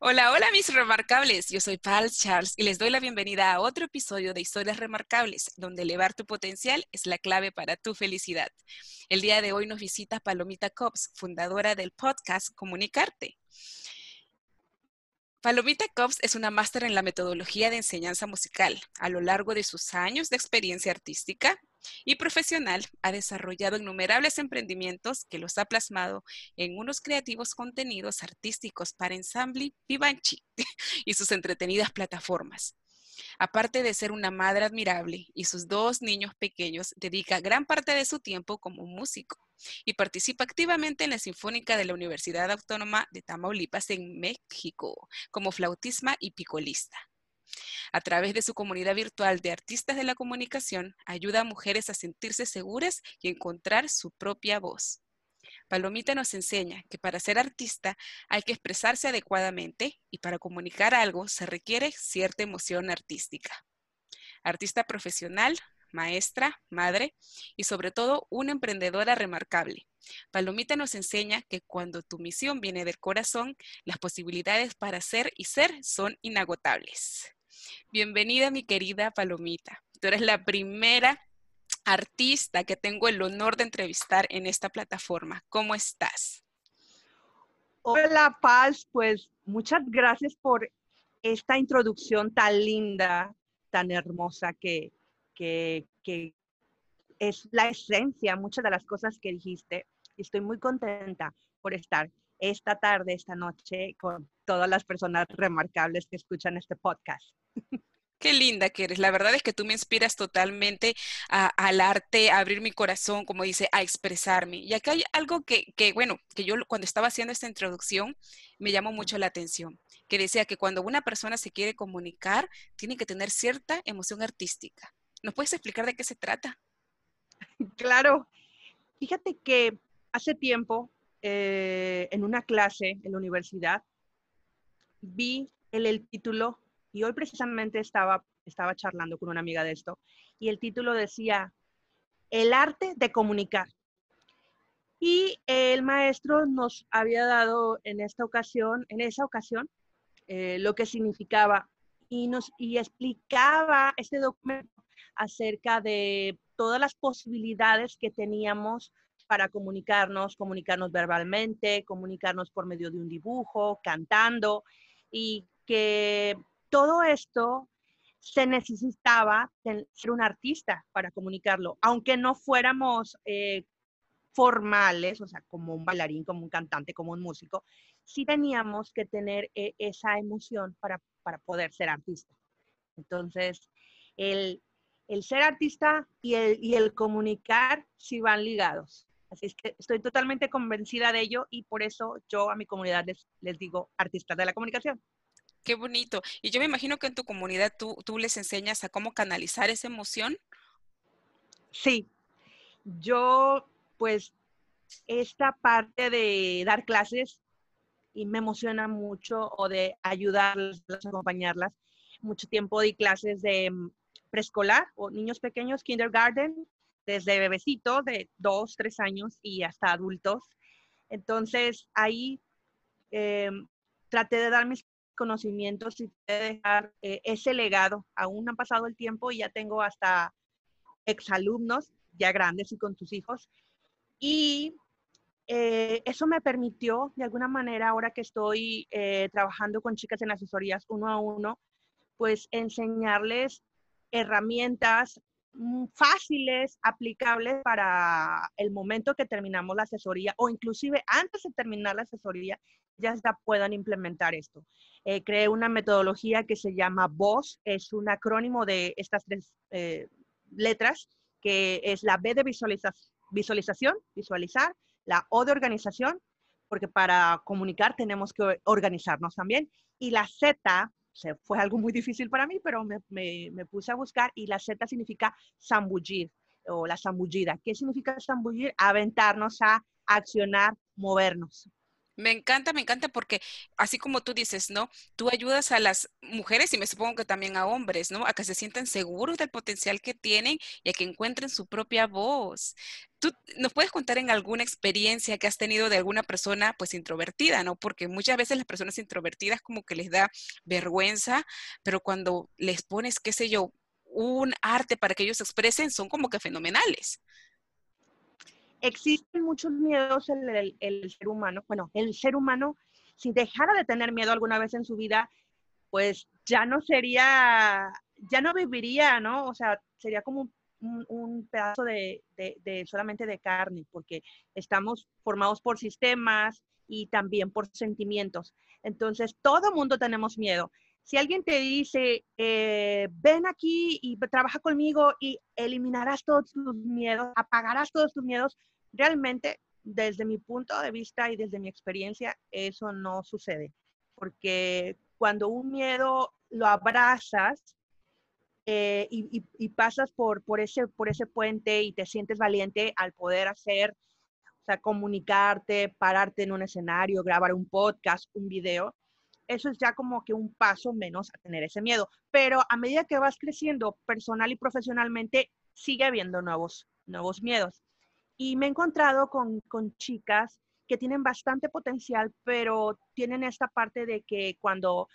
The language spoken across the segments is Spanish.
Hola, hola mis remarcables. Yo soy Pal Charles y les doy la bienvenida a otro episodio de Historias Remarcables, donde elevar tu potencial es la clave para tu felicidad. El día de hoy nos visita Palomita Cops, fundadora del podcast Comunicarte. Palomita Cops es una máster en la metodología de enseñanza musical. A lo largo de sus años de experiencia artística, y profesional, ha desarrollado innumerables emprendimientos que los ha plasmado en unos creativos contenidos artísticos para Ensamble Vivanchi y sus entretenidas plataformas. Aparte de ser una madre admirable y sus dos niños pequeños, dedica gran parte de su tiempo como músico y participa activamente en la Sinfónica de la Universidad Autónoma de Tamaulipas en México como flautisma y picolista. A través de su comunidad virtual de artistas de la comunicación, ayuda a mujeres a sentirse seguras y encontrar su propia voz. Palomita nos enseña que para ser artista hay que expresarse adecuadamente y para comunicar algo se requiere cierta emoción artística. Artista profesional, maestra, madre y sobre todo una emprendedora remarcable. Palomita nos enseña que cuando tu misión viene del corazón, las posibilidades para ser y ser son inagotables. Bienvenida, mi querida Palomita. Tú eres la primera artista que tengo el honor de entrevistar en esta plataforma. ¿Cómo estás? Hola, Paz. Pues muchas gracias por esta introducción tan linda, tan hermosa que, que, es la esencia, muchas de las cosas que dijiste. Estoy muy contenta por estar esta tarde, esta noche, con todas las personas remarcables que escuchan este podcast. Qué linda que eres. La verdad es que tú me inspiras totalmente al arte, a abrir mi corazón, como dice, a expresarme. Y acá hay algo que, que, bueno, que yo cuando estaba haciendo esta introducción me llamó mucho la atención, que decía que cuando una persona se quiere comunicar, tiene que tener cierta emoción artística. ¿Nos puedes explicar de qué se trata? Claro. Fíjate que hace tiempo, eh, en una clase en la universidad, vi el, título y hoy precisamente estaba, estaba charlando con una amiga de esto y el título decía, El arte de comunicar. Y el maestro nos había dado en esta ocasión, en esa ocasión, eh, lo que significaba y nos y explicaba este documento acerca de todas las posibilidades que teníamos para comunicarnos, comunicarnos verbalmente, comunicarnos por medio de un dibujo, cantando, y que todo esto se necesitaba ser un artista para comunicarlo, aunque no fuéramos eh, formales, o sea, como un bailarín, como un cantante, como un músico, sí teníamos que tener eh, esa emoción para, poder ser artista. Entonces, el, ser artista y el, y el comunicar sí van ligados. Así es que estoy totalmente convencida de ello y por eso yo a mi comunidad les, les digo artistas de la comunicación. Qué bonito. Y yo me imagino que en tu comunidad tú, tú les enseñas a cómo canalizar esa emoción. Sí, yo pues esta parte de dar clases y me emociona mucho o de ayudarlas, acompañarlas. Mucho tiempo di clases de preescolar o niños pequeños, kindergarten, desde bebecitos de dos, tres años y hasta adultos. Entonces ahí em, traté de dar mis conocimientos y dejar eh, ese legado. Aún ha pasado el tiempo y ya tengo hasta exalumnos ya grandes y con tus hijos. Y eh, eso me permitió, de alguna manera, ahora que estoy eh, trabajando con chicas en asesorías uno a uno, pues enseñarles herramientas mm, fáciles, aplicables para el momento que terminamos la asesoría o inclusive antes de terminar la asesoría ya puedan implementar esto. Eh, creé una metodología que se llama VOS, es un acrónimo de estas tres eh, letras, que es la B de visualización, visualizar, la O de organización, porque para comunicar tenemos que organizarnos también, y la Z, fue algo muy difícil para mí, pero me, me puse a buscar, y la Z significa zambullir o la zambullida. ¿Qué significa zambullir? Aventarnos a accionar, movernos. Me encanta, me encanta porque así como tú dices, ¿no? Tú ayudas a las mujeres y me supongo que también a hombres, ¿no? A que se sientan seguros del potencial que tienen y a que encuentren su propia voz. ¿Tú nos puedes contar en alguna experiencia que has tenido de alguna persona pues introvertida, ¿no? Porque muchas veces las personas introvertidas como que les da vergüenza, pero cuando les pones, qué sé yo, un arte para que ellos se expresen, son como que fenomenales existen muchos miedos en el, ser humano. Bueno, el ser humano, si dejara de tener miedo alguna vez en su vida, pues ya no sería, ya no viviría, ¿no? O sea, sería como un, pedazo de, de, solamente de carne, porque estamos formados por sistemas y también por sentimientos. Entonces, todo mundo tenemos miedo. Si alguien te dice, eh, ven aquí y trabaja conmigo y eliminarás todos tus miedos, apagarás todos tus miedos, realmente desde mi punto de vista y desde mi experiencia, eso no sucede. Porque cuando un miedo lo abrazas eh, y, pasas por, por, ese, por ese puente y te sientes valiente al poder hacer, o sea, comunicarte, pararte en un escenario, grabar un podcast, un video, eso es ya como que un paso menos a tener ese miedo. Pero a medida que vas creciendo personal y profesionalmente, sigue habiendo nuevos, nuevos miedos. Y me he encontrado con, con chicas que tienen bastante potencial, pero tienen esta parte de que cuando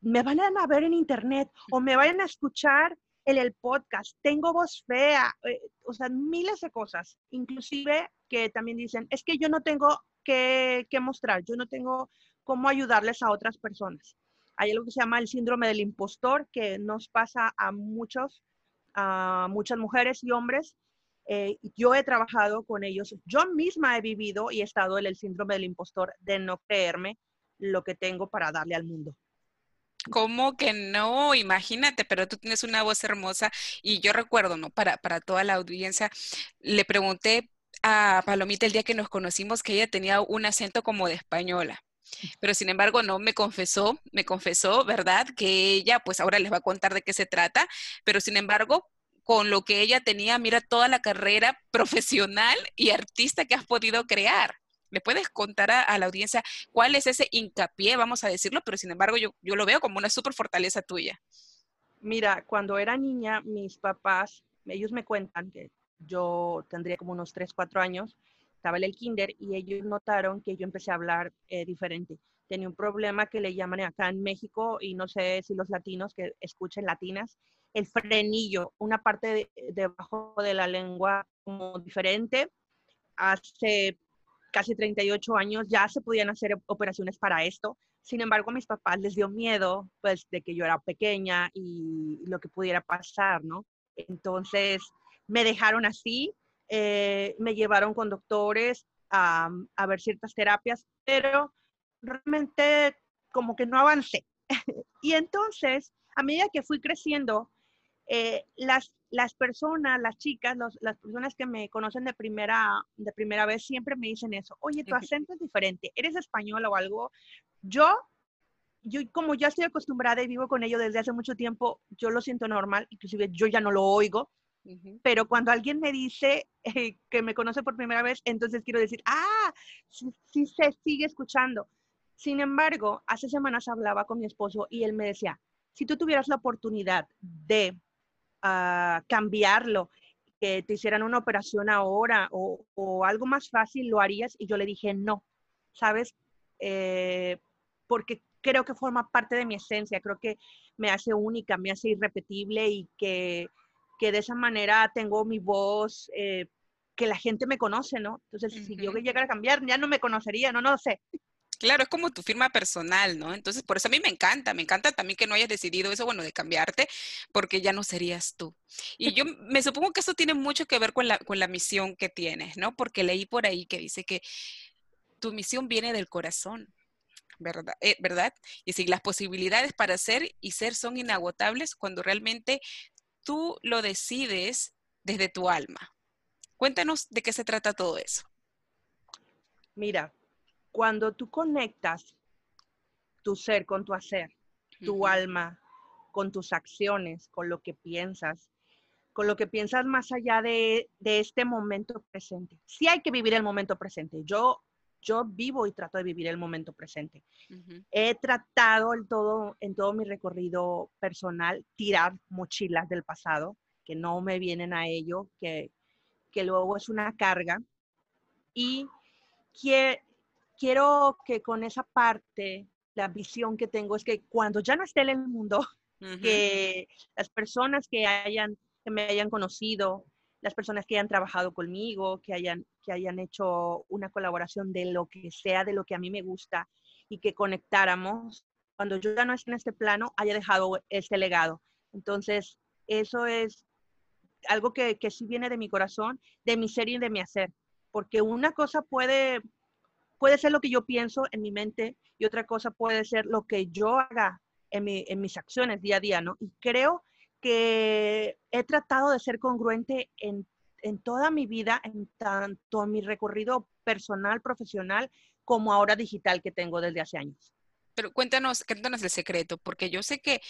me van a ver en internet o me vayan a escuchar en el podcast, tengo voz fea, eh, o sea, miles de cosas, inclusive que también dicen, es que yo no tengo que, que mostrar, yo no tengo cómo ayudarles a otras personas. Hay algo que se llama el síndrome del impostor que nos pasa a muchos, a muchas mujeres y hombres. Eh, yo he trabajado con ellos, yo misma he vivido y he estado en el síndrome del impostor de no creerme lo que tengo para darle al mundo. ¿Cómo que no? Imagínate, pero tú tienes una voz hermosa y yo recuerdo, ¿no? Para, para toda la audiencia, le pregunté a Palomita el día que nos conocimos que ella tenía un acento como de española. Pero sin embargo, no me confesó, me confesó, ¿verdad? Que ella, pues ahora les va a contar de qué se trata, pero sin embargo, con lo que ella tenía, mira toda la carrera profesional y artista que has podido crear. ¿Le puedes contar a, la audiencia cuál es ese hincapié, vamos a decirlo? Pero sin embargo, yo, yo lo veo como una súper fortaleza tuya. Mira, cuando era niña, mis papás, ellos me cuentan que yo tendría como unos 3, 4 años, estaba en el kinder y ellos notaron que yo empecé a hablar eh, diferente. Tenía un problema que le llaman acá en México y no sé si los latinos que escuchen latinas, el frenillo, una parte debajo de, la lengua como diferente. Hace casi 38 años ya se podían hacer operaciones para esto. Sin embargo, a mis papás les dio miedo, pues, de que yo era pequeña y lo que pudiera pasar, ¿no? Entonces, me dejaron así eh, me llevaron con doctores a, ver ciertas terapias, pero realmente como que no avancé. y entonces, a medida que fui creciendo, eh, las, las personas, las chicas, las personas que me conocen de primera, de primera vez siempre me dicen eso, oye, tu acento es diferente, eres española o algo. Yo, yo como ya estoy acostumbrada y vivo con ello desde hace mucho tiempo, yo lo siento normal, inclusive yo ya no lo oigo, pero cuando alguien me dice eh, que me conoce por primera vez, entonces quiero decir, ah, sí, se sigue escuchando. Sin embargo, hace semanas hablaba con mi esposo y él me decía, si tú tuvieras la oportunidad de ah, cambiarlo, que te hicieran una operación ahora o, o, algo más fácil, ¿lo harías? Y yo le dije, no, ¿sabes? Eh, porque creo que forma parte de mi esencia, creo que me hace única, me hace irrepetible y que que de esa manera tengo mi voz, eh, que la gente me conoce, ¿no? Entonces, si yo llegara a cambiar, ya no me conocería, no, no sé. Claro, es como tu firma personal, ¿no? Entonces, por eso a mí me encanta, me encanta también que no hayas decidido eso, bueno, de cambiarte, porque ya no serías tú. Y yo me supongo que eso tiene mucho que ver con la, con la misión que tienes, ¿no? Porque leí por ahí que dice que tu misión viene del corazón, ¿verdad? Eh, ¿verdad? Y si las posibilidades para ser y ser son inagotables cuando realmente tú lo decides desde tu alma. Cuéntanos de qué se trata todo eso. Mira, cuando tú conectas tu ser con tu hacer, tu alma con tus acciones, con lo que piensas, con lo que piensas más allá de, este momento presente. Sí hay que vivir el momento presente. Yo, yo vivo y trato de vivir el momento presente. He tratado en todo, en todo mi recorrido personal tirar mochilas del pasado que no me vienen a ello, que, que luego es una carga. Y que, quiero que con esa parte, la visión que tengo es que cuando ya no esté en el mundo, que las personas que hayan, que me hayan conocido, las personas que hayan trabajado conmigo, que hayan, que hayan hecho una colaboración de lo que sea, de lo que a mí me gusta y que conectáramos, cuando yo ya no esté en este plano, haya dejado este legado. Entonces, eso es algo que, que sí viene de mi corazón, de mi ser y de mi hacer, porque una cosa puede puede ser lo que yo pienso en mi mente y otra cosa puede ser lo que yo haga en, mis acciones día a día, ¿no? Y creo que he tratado de ser congruente en, toda mi vida, en tanto mi recorrido personal, profesional, como ahora digital que tengo desde hace años. Pero cuéntanos, cuéntanos el secreto, porque yo sé que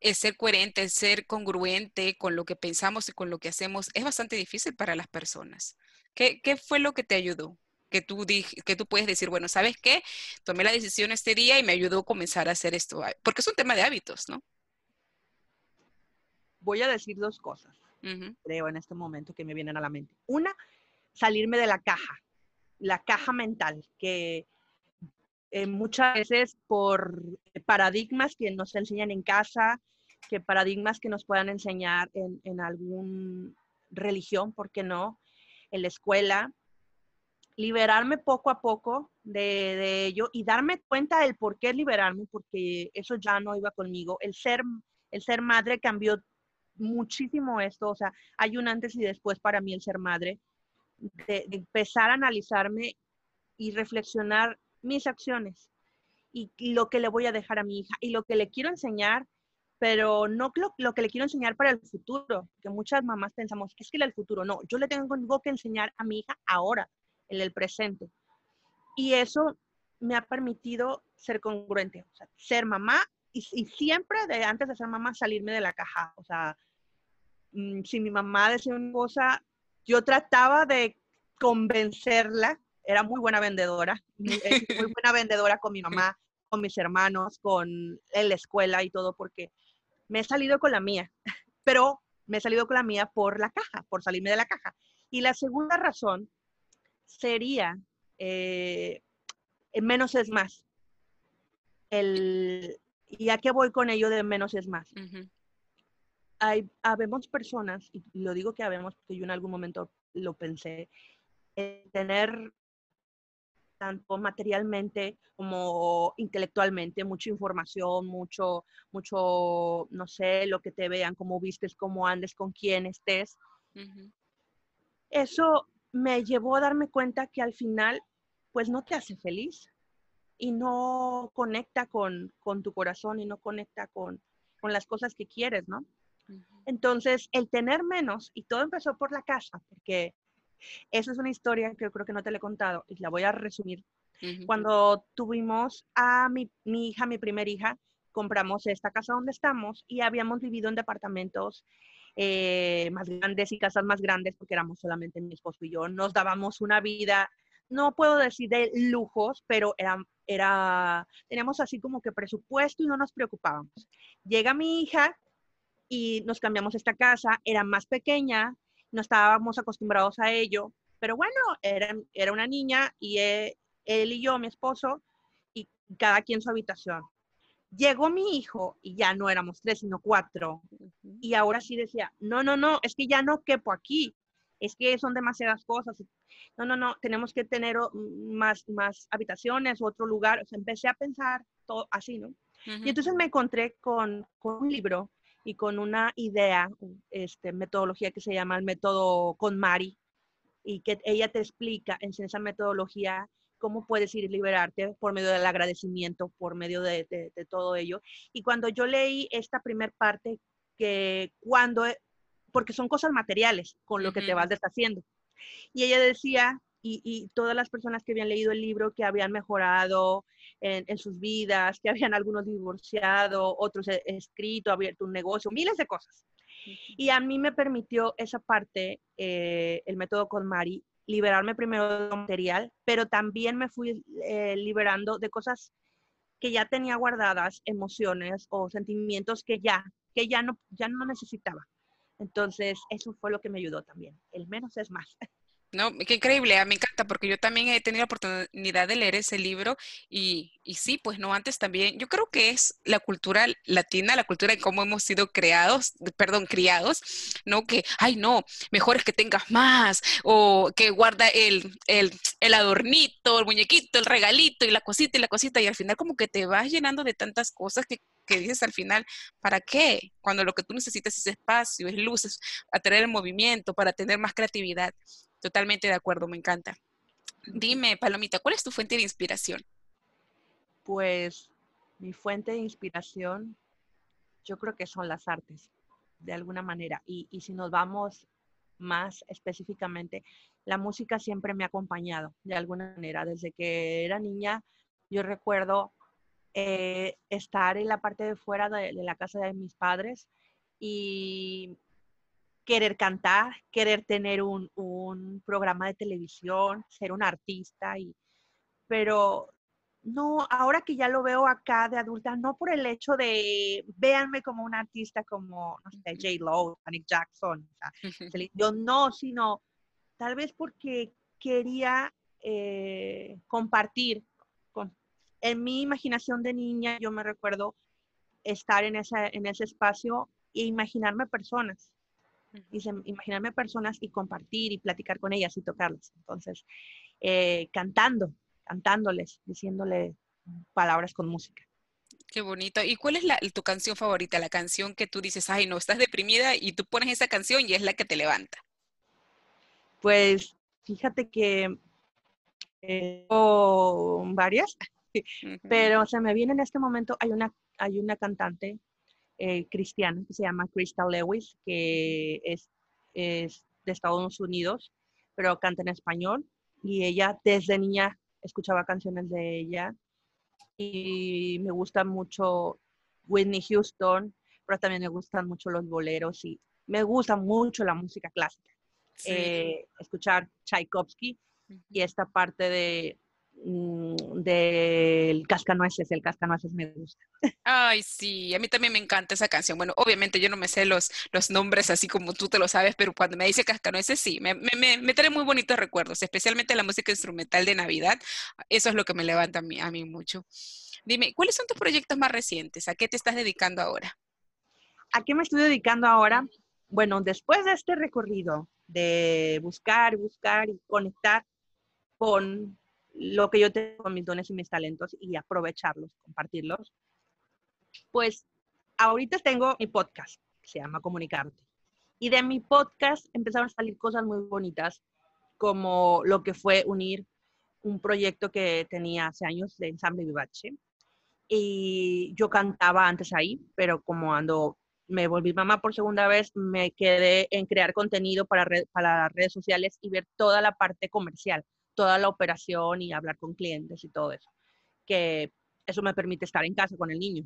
el ser coherente, ser congruente con lo que pensamos y con lo que hacemos es bastante difícil para las personas. ¿Qué, qué fue lo que te ayudó? que tú, que tú puedes decir, bueno, ¿sabes qué? Tomé la decisión este día y me ayudó a comenzar a hacer esto, porque es un tema de hábitos, ¿no? Voy a decir dos cosas, creo, en este momento que me vienen a la mente. Una, salirme de la caja, la caja mental, que eh, muchas veces por paradigmas que nos enseñan en casa, que paradigmas que nos puedan enseñar en, en algún religión, ¿por qué no? En la escuela, liberarme poco a poco de, ello y darme cuenta del por qué liberarme, porque eso ya no iba conmigo. El ser, el ser madre cambió muchísimo esto, o sea, hay un antes y después para mí el ser madre, de, empezar a analizarme y reflexionar mis acciones y, lo que le voy a dejar a mi hija y lo que le quiero enseñar, pero no lo, que le quiero enseñar para el futuro, que muchas mamás pensamos, es que el futuro, no, yo le tengo que enseñar a mi hija ahora, en el presente. Y eso me ha permitido ser congruente, ser mamá y, siempre de antes de ser mamá salirme de la caja. O sea, si mi mamá decía una cosa, yo trataba de convencerla, era muy buena vendedora, muy, muy buena vendedora con mi mamá, con mis hermanos, con en la escuela y todo, porque me he salido con la mía, pero me he salido con la mía por la caja, por salirme de la caja. Y la segunda razón sería eh, menos es más. El, ¿Y a qué voy con ello de menos es más? Hay, habemos personas, y lo digo que habemos porque yo en algún momento lo pensé, tener tanto materialmente como intelectualmente, mucha información, mucho, mucho, no sé, lo que te vean, cómo vistes, cómo andes, con quién estés. Eso me llevó a darme cuenta que al final, pues no te hace feliz y no conecta con, tu corazón y no conecta con, las cosas que quieres, ¿no? Entonces, el tener menos, y todo empezó por la casa, porque esa es una historia que yo creo que no te la he contado y la voy a resumir. Cuando tuvimos a mi, mi, hija, mi primera hija, compramos esta casa donde estamos y habíamos vivido en departamentos eh, más grandes y casas más grandes, porque éramos solamente mi esposo y yo, nos dábamos una vida, no puedo decir de lujos, pero era, era, teníamos así como que presupuesto y no nos preocupábamos. Llega mi hija y nos cambiamos esta casa, era más pequeña, no estábamos acostumbrados a ello, pero bueno, era, era una niña y él, él y yo, mi esposo, y cada quien su habitación. Llegó mi hijo y ya no éramos tres, sino cuatro. Y ahora sí decía, no, no, no, es que ya no quepo aquí. es que son demasiadas cosas. No, no, no, tenemos que tener más, más habitaciones, otro lugar. O sea, empecé a pensar todo así, ¿no? Y entonces me encontré con, con, un libro y con una idea, este, metodología que se llama el método con Mari, y que ella te explica en esa metodología cómo puedes ir a liberarte por medio del agradecimiento, por medio de, de, todo ello. Y cuando yo leí esta primer parte, que cuando, porque son cosas materiales con lo que te vas deshaciendo. Y ella decía, y, y, todas las personas que habían leído el libro, que habían mejorado en, en sus vidas, que habían algunos divorciado, otros escrito, abierto un negocio, miles de cosas. Y a mí me permitió esa parte, eh, el método con Mari, liberarme primero de material, pero también me fui eh, liberando de cosas que ya tenía guardadas, emociones o sentimientos que ya, que ya no, ya no necesitaba. Entonces, eso fue lo que me ayudó también. El menos es más. No, qué increíble, ah, me encanta porque yo también he tenido la oportunidad de leer ese libro y, y, sí, pues no antes también, yo creo que es la cultura latina, la cultura de cómo hemos sido creados, perdón, criados, ¿no? Que, ay, no, mejor es que tengas más o que guarda el, el, el adornito, el muñequito, el regalito y la cosita y la cosita y al final como que te vas llenando de tantas cosas que que dices al final, ¿para qué? Cuando lo que tú necesitas es espacio, es luces, atraer el movimiento, para tener más creatividad. Totalmente de acuerdo, me encanta. Dime, Palomita, ¿cuál es tu fuente de inspiración? Pues mi fuente de inspiración, yo creo que son las artes, de alguna manera. Y, si nos vamos más específicamente, la música siempre me ha acompañado, de alguna manera. Desde que era niña, yo recuerdo eh, estar en la parte de fuera de, la casa de mis padres y querer cantar, querer tener un, programa de televisión, ser un artista, y, pero no, ahora que ya lo veo acá de adulta, no por el hecho de véanme como un artista como, no sé, J. Lo, Nick Jackson, yo no, sino tal vez porque quería eh, compartir. Con, en mi imaginación de niña, yo me recuerdo estar en, esa, en ese espacio e imaginarme personas y imaginarme personas y compartir y platicar con ellas y tocarlas. Entonces, eh, cantando, cantándoles, diciéndole palabras con música. Qué bonito. ¿Y cuál es la, tu canción favorita? La canción que tú dices, ay, no, estás deprimida y tú pones esa canción y es la que te levanta. Pues fíjate que eh, varias, pero se me viene en este momento, hay una, hay una cantante eh, cristiana que se llama Crystal Lewis, que es, es de Estados Unidos, pero canta en español. Y ella desde niña escuchaba canciones de ella. Y me gusta mucho Whitney Houston, pero también me gustan mucho los boleros y me gusta mucho la música clásica. Eh, escuchar Tchaikovsky y esta parte de del Cascanueces, el Cascanueces me gusta. Ay, sí, a mí también me encanta esa canción. Bueno, obviamente yo no me sé los, los nombres así como tú te lo sabes, pero cuando me dice Cascanueces, sí, me, me, me trae muy bonitos recuerdos, especialmente la música instrumental de Navidad. Eso es lo que me levanta a mí, a mí mucho. Dime, ¿cuáles son tus proyectos más recientes? ¿A qué te estás dedicando ahora? ¿A qué me estoy dedicando ahora? Bueno, después de este recorrido de buscar, buscar y conectar con lo que yo tengo, mis dones y mis talentos y aprovecharlos, compartirlos. Pues ahorita tengo mi podcast, se llama Comunicarte. Y de mi podcast empezaron a salir cosas muy bonitas, como lo que fue unir un proyecto que tenía hace años de Ensamble Vivace. Y yo cantaba antes ahí, pero como cuando me volví mamá por segunda vez, me quedé en crear contenido para, para las redes sociales y ver toda la parte comercial toda la operación y hablar con clientes y todo eso. Que eso me permite estar en casa con el niño.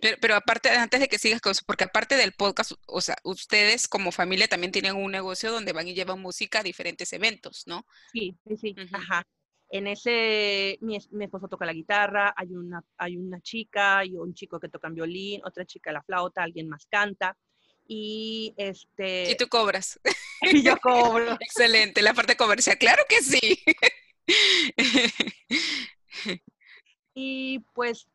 Pero, pero, aparte, antes de que sigas con eso, porque aparte del podcast, o sea, ustedes como familia también tienen un negocio donde van y llevan música a diferentes eventos, ¿no? Sí, sí, sí, ajá. En ese, mi, mi, esposo toca la guitarra, hay una, hay una chica y un chico que toca violín, otra chica la flauta, alguien más canta y este... Y tú cobras. Y yo cobro. Excelente, la parte comercial, claro que sí. y pues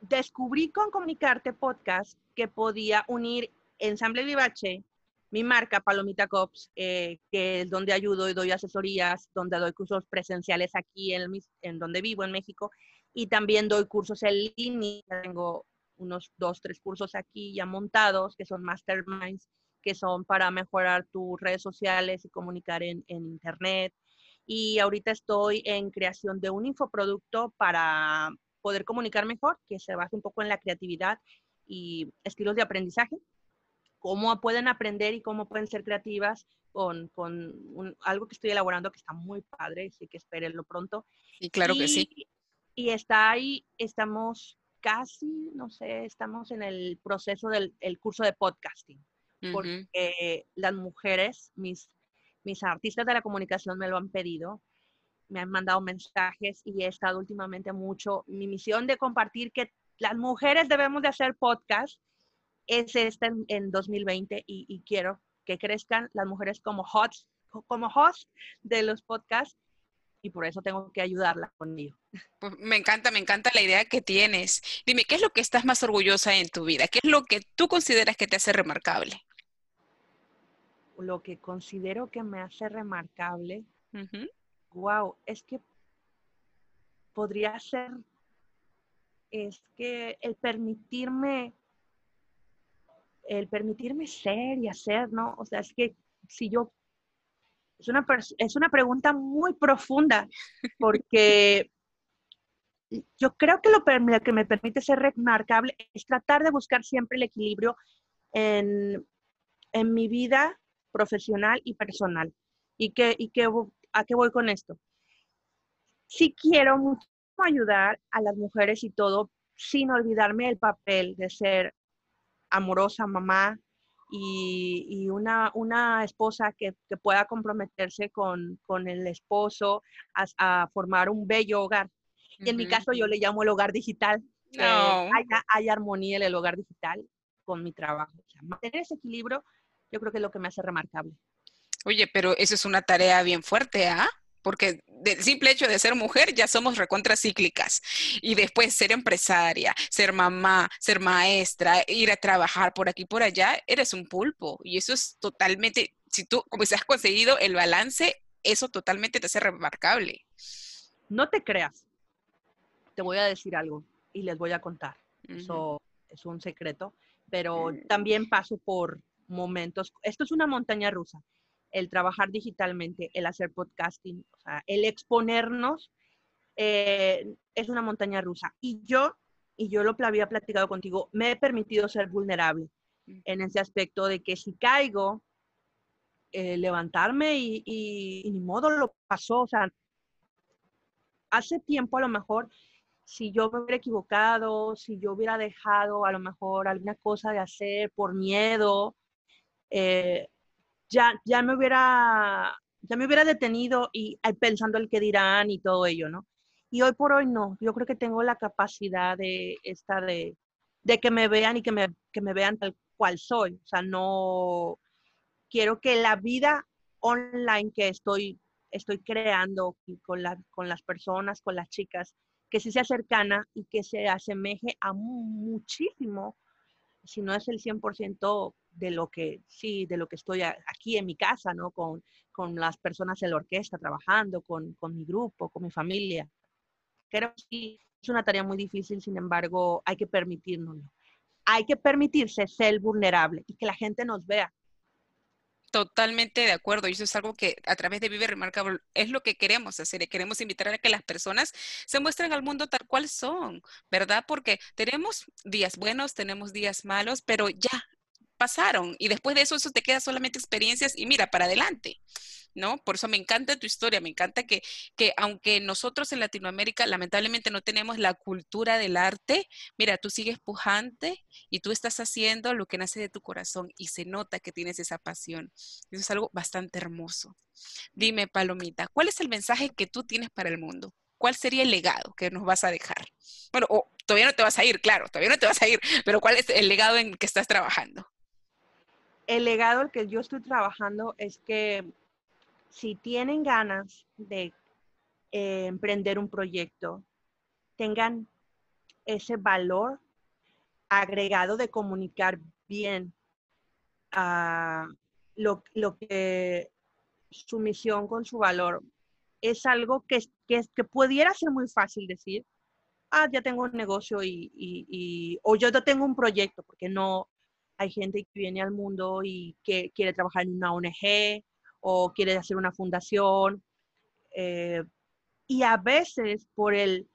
descubrí con Comunicarte Podcast que podía unir Ensamble Vivache mi marca Palomita Cops, eh, que es donde ayudo y doy asesorías, donde doy cursos presenciales aquí en, en donde vivo, en México, y también doy cursos en línea. Tengo unos dos, tres cursos aquí ya montados, que son masterminds, que son para mejorar tus redes sociales y comunicar en, en Internet. Y ahorita estoy en creación de un infoproducto para poder comunicar mejor, que se base un poco en la creatividad y estilos de aprendizaje cómo pueden aprender y cómo pueden ser creativas con, con algo que estoy elaborando que está muy padre, así que espérenlo pronto. Y claro que sí. Y está ahí, estamos casi, no sé, estamos en el proceso del curso de podcasting, porque las mujeres, mis, mis artistas de la comunicación me lo han pedido, me han mandado mensajes y he estado últimamente mucho, mi misión de compartir que las mujeres debemos de hacer podcast es esta en, 2020 y, quiero que crezcan las mujeres como hosts, como host de los podcasts y por eso tengo que ayudarla conmigo. Pues, me encanta, me encanta la idea que tienes. Dime, ¿qué es lo que estás más orgullosa en tu vida? ¿Qué es lo que tú consideras que te hace remarcable? Lo que considero que me hace remarcable, wow, es que podría ser, es que el permitirme el permitirme ser y hacer, ¿no? O sea, es que si yo, es una, es una pregunta muy profunda, porque yo creo que lo, que me permite ser remarcable es tratar de buscar siempre el equilibrio en, en mi vida profesional y personal. ¿Y, que, y que, a qué voy con esto? Sí quiero mucho ayudar a las mujeres y todo, sin olvidarme el papel de ser amorosa mamá y, una, una, esposa que, pueda comprometerse con, el esposo a, formar un bello hogar. Y en mi caso yo le llamo el hogar digital. No. hay, armonía en el hogar digital con mi trabajo. mantener ese equilibrio yo creo que es lo que me hace remarcable. Oye, pero eso es una tarea bien fuerte, ¿ah? Porque del simple hecho de ser mujer ya somos recontracíclicas. Y después ser empresaria, ser mamá, ser maestra, ir a trabajar por aquí por allá, eres un pulpo. Y eso es totalmente, si tú, como si has conseguido el balance, eso totalmente te hace remarcable. No te creas. Te voy a decir algo y les voy a contar. Eso es un secreto, pero mm. también paso por momentos. Esto es una montaña rusa el trabajar digitalmente, el hacer podcasting, o sea, el exponernos eh, es una montaña rusa. Y yo, y yo lo había platicado contigo, me he permitido ser vulnerable mm. en ese aspecto de que si caigo, eh, levantarme y, y, ni modo lo pasó. O sea, hace tiempo a lo mejor, si yo me hubiera equivocado, si yo hubiera dejado a lo mejor alguna cosa de hacer por miedo, eh, ya, ya me hubiera, ya me hubiera detenido y pensando el que dirán y todo ello, ¿no? Y hoy por hoy no, yo creo que tengo la capacidad de esta de, de que me vean y que me, que me vean tal cual soy. O sea, no quiero que la vida online que estoy, estoy creando con, la, con las personas, con las chicas, que sí sea cercana y que se asemeje a muchísimo, si no es el 100% de lo que, sí, de lo que estoy aquí en mi casa, ¿no? Con, con las personas en la orquesta trabajando, con, con mi grupo, con mi familia. Creo que es una tarea muy difícil, sin embargo, hay que permitirnoslo. Hay que permitirse ser vulnerable y que la gente nos vea. Totalmente de acuerdo. Y eso es algo que a través de Vive Remarkable es lo que queremos hacer. Queremos invitar a que las personas se muestren al mundo tal cual son, ¿verdad? Porque tenemos días buenos, tenemos días malos, pero ya pasaron y después de eso eso te queda solamente experiencias y mira, para adelante. ¿No? Por eso me encanta tu historia, me encanta que, que aunque nosotros en Latinoamérica lamentablemente no tenemos la cultura del arte, mira, tú sigues pujante y tú estás haciendo lo que nace de tu corazón y se nota que tienes esa pasión. Eso es algo bastante hermoso. Dime, Palomita, ¿cuál es el mensaje que tú tienes para el mundo? ¿Cuál sería el legado que nos vas a dejar? Bueno, todavía no te vas a ir, claro, todavía no te vas a ir, pero ¿cuál es el legado en que estás trabajando? El legado al que yo estoy trabajando es que si tienen ganas de eh, emprender un proyecto, tengan ese valor agregado de comunicar bien a, lo, que su misión con su valor es algo que, que, que pudiera ser muy fácil decir, ah, ya tengo un negocio y, y, o yo tengo un proyecto, porque no hay gente que viene al mundo y que quiere trabajar en una ONG o quiere hacer una fundación. Eh, y a veces por el,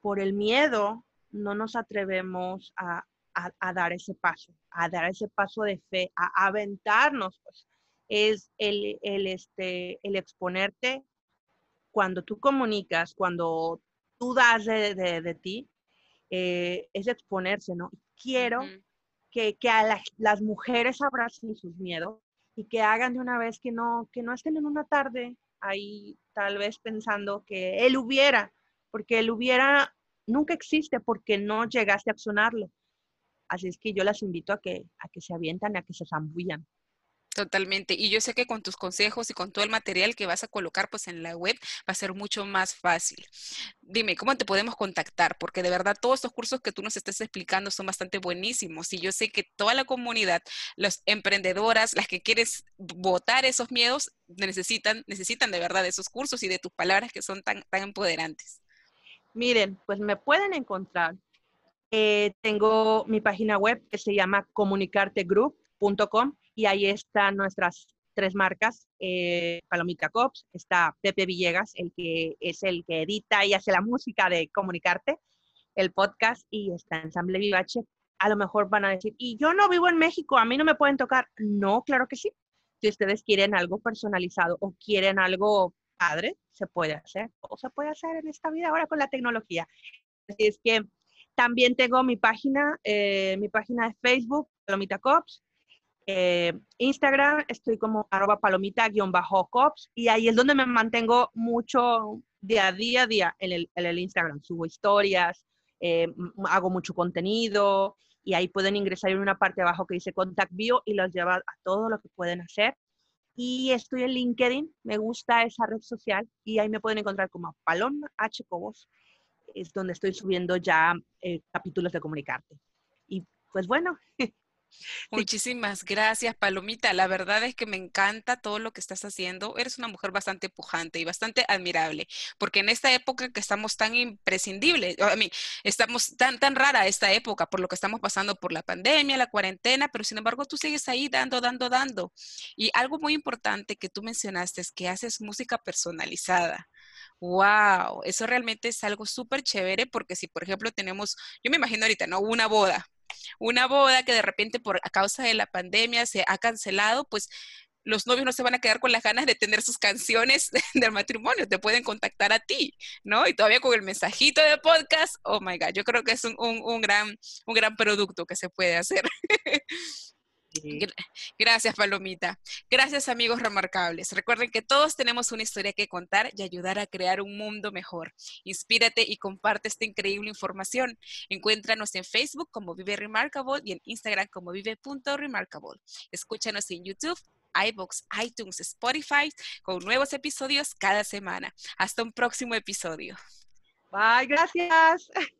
por el miedo no nos atrevemos a, a, dar ese paso, a dar ese paso de fe, a, aventarnos. Pues. Es el, el, este, el exponerte cuando tú comunicas, cuando tú das de, de, ti, eh, es exponerse, ¿no? Quiero que, que, a las, mujeres abracen sus miedos y que hagan de una vez que no, que no estén en una tarde ahí tal vez pensando que él hubiera, porque él hubiera nunca existe porque no llegaste a accionarlo. Así es que yo las invito a que, a que se avientan, a que se zambullan. Totalmente. Y yo sé que con tus consejos y con todo el material que vas a colocar pues en la web va a ser mucho más fácil. Dime, ¿cómo te podemos contactar? Porque de verdad todos estos cursos que tú nos estás explicando son bastante buenísimos y yo sé que toda la comunidad, las emprendedoras, las que quieres votar esos miedos, necesitan, necesitan de verdad esos cursos y de tus palabras que son tan, tan empoderantes. Miren, pues me pueden encontrar. Eh, tengo mi página web que se llama comunicartegroup.com y ahí están nuestras tres marcas, eh, Palomita Cops, está Pepe Villegas, el que es el que edita y hace la música de Comunicarte, el podcast, y está Ensamble Vivache. A lo mejor van a decir, y yo no vivo en México, a mí no me pueden tocar. No, claro que sí. Si ustedes quieren algo personalizado o quieren algo padre, se puede hacer, o se puede hacer en esta vida ahora con la tecnología. Así es que también tengo mi página, eh, mi página de Facebook, Palomita Cops, eh, Instagram estoy como arroba palomita-cops y ahí es donde me mantengo mucho día a día, día en el, Instagram. Subo historias, eh, hago mucho contenido y ahí pueden ingresar en una parte abajo que dice Contact Bio y los lleva a todo lo que pueden hacer. Y estoy en LinkedIn, me gusta esa red social y ahí me pueden encontrar como Paloma H. Cobos, es donde estoy subiendo ya eh, capítulos de comunicarte. Y pues bueno, Muchísimas gracias, Palomita. La verdad es que me encanta todo lo que estás haciendo. Eres una mujer bastante pujante y bastante admirable, porque en esta época que estamos tan imprescindibles, a mí, estamos tan, tan rara esta época por lo que estamos pasando por la pandemia, la cuarentena, pero sin embargo tú sigues ahí dando, dando, dando. Y algo muy importante que tú mencionaste es que haces música personalizada. Wow, eso realmente es algo súper chévere porque si, por ejemplo, tenemos, yo me imagino ahorita, ¿no? Una boda, una boda que de repente por a causa de la pandemia se ha cancelado, pues los novios no se van a quedar con las ganas de tener sus canciones del matrimonio, te pueden contactar a ti, ¿no? Y todavía con el mensajito de podcast, oh my God, yo creo que es un, un gran, un gran producto que se puede hacer. Gracias, Palomita. Gracias, amigos remarcables. Recuerden que todos tenemos una historia que contar y ayudar a crear un mundo mejor. Inspírate y comparte esta increíble información. Encuéntranos en Facebook como Vive Remarkable y en Instagram como vive.remarkable. Escúchanos en YouTube iBox, iTunes, Spotify con nuevos episodios cada semana. Hasta un próximo episodio. Bye, gracias.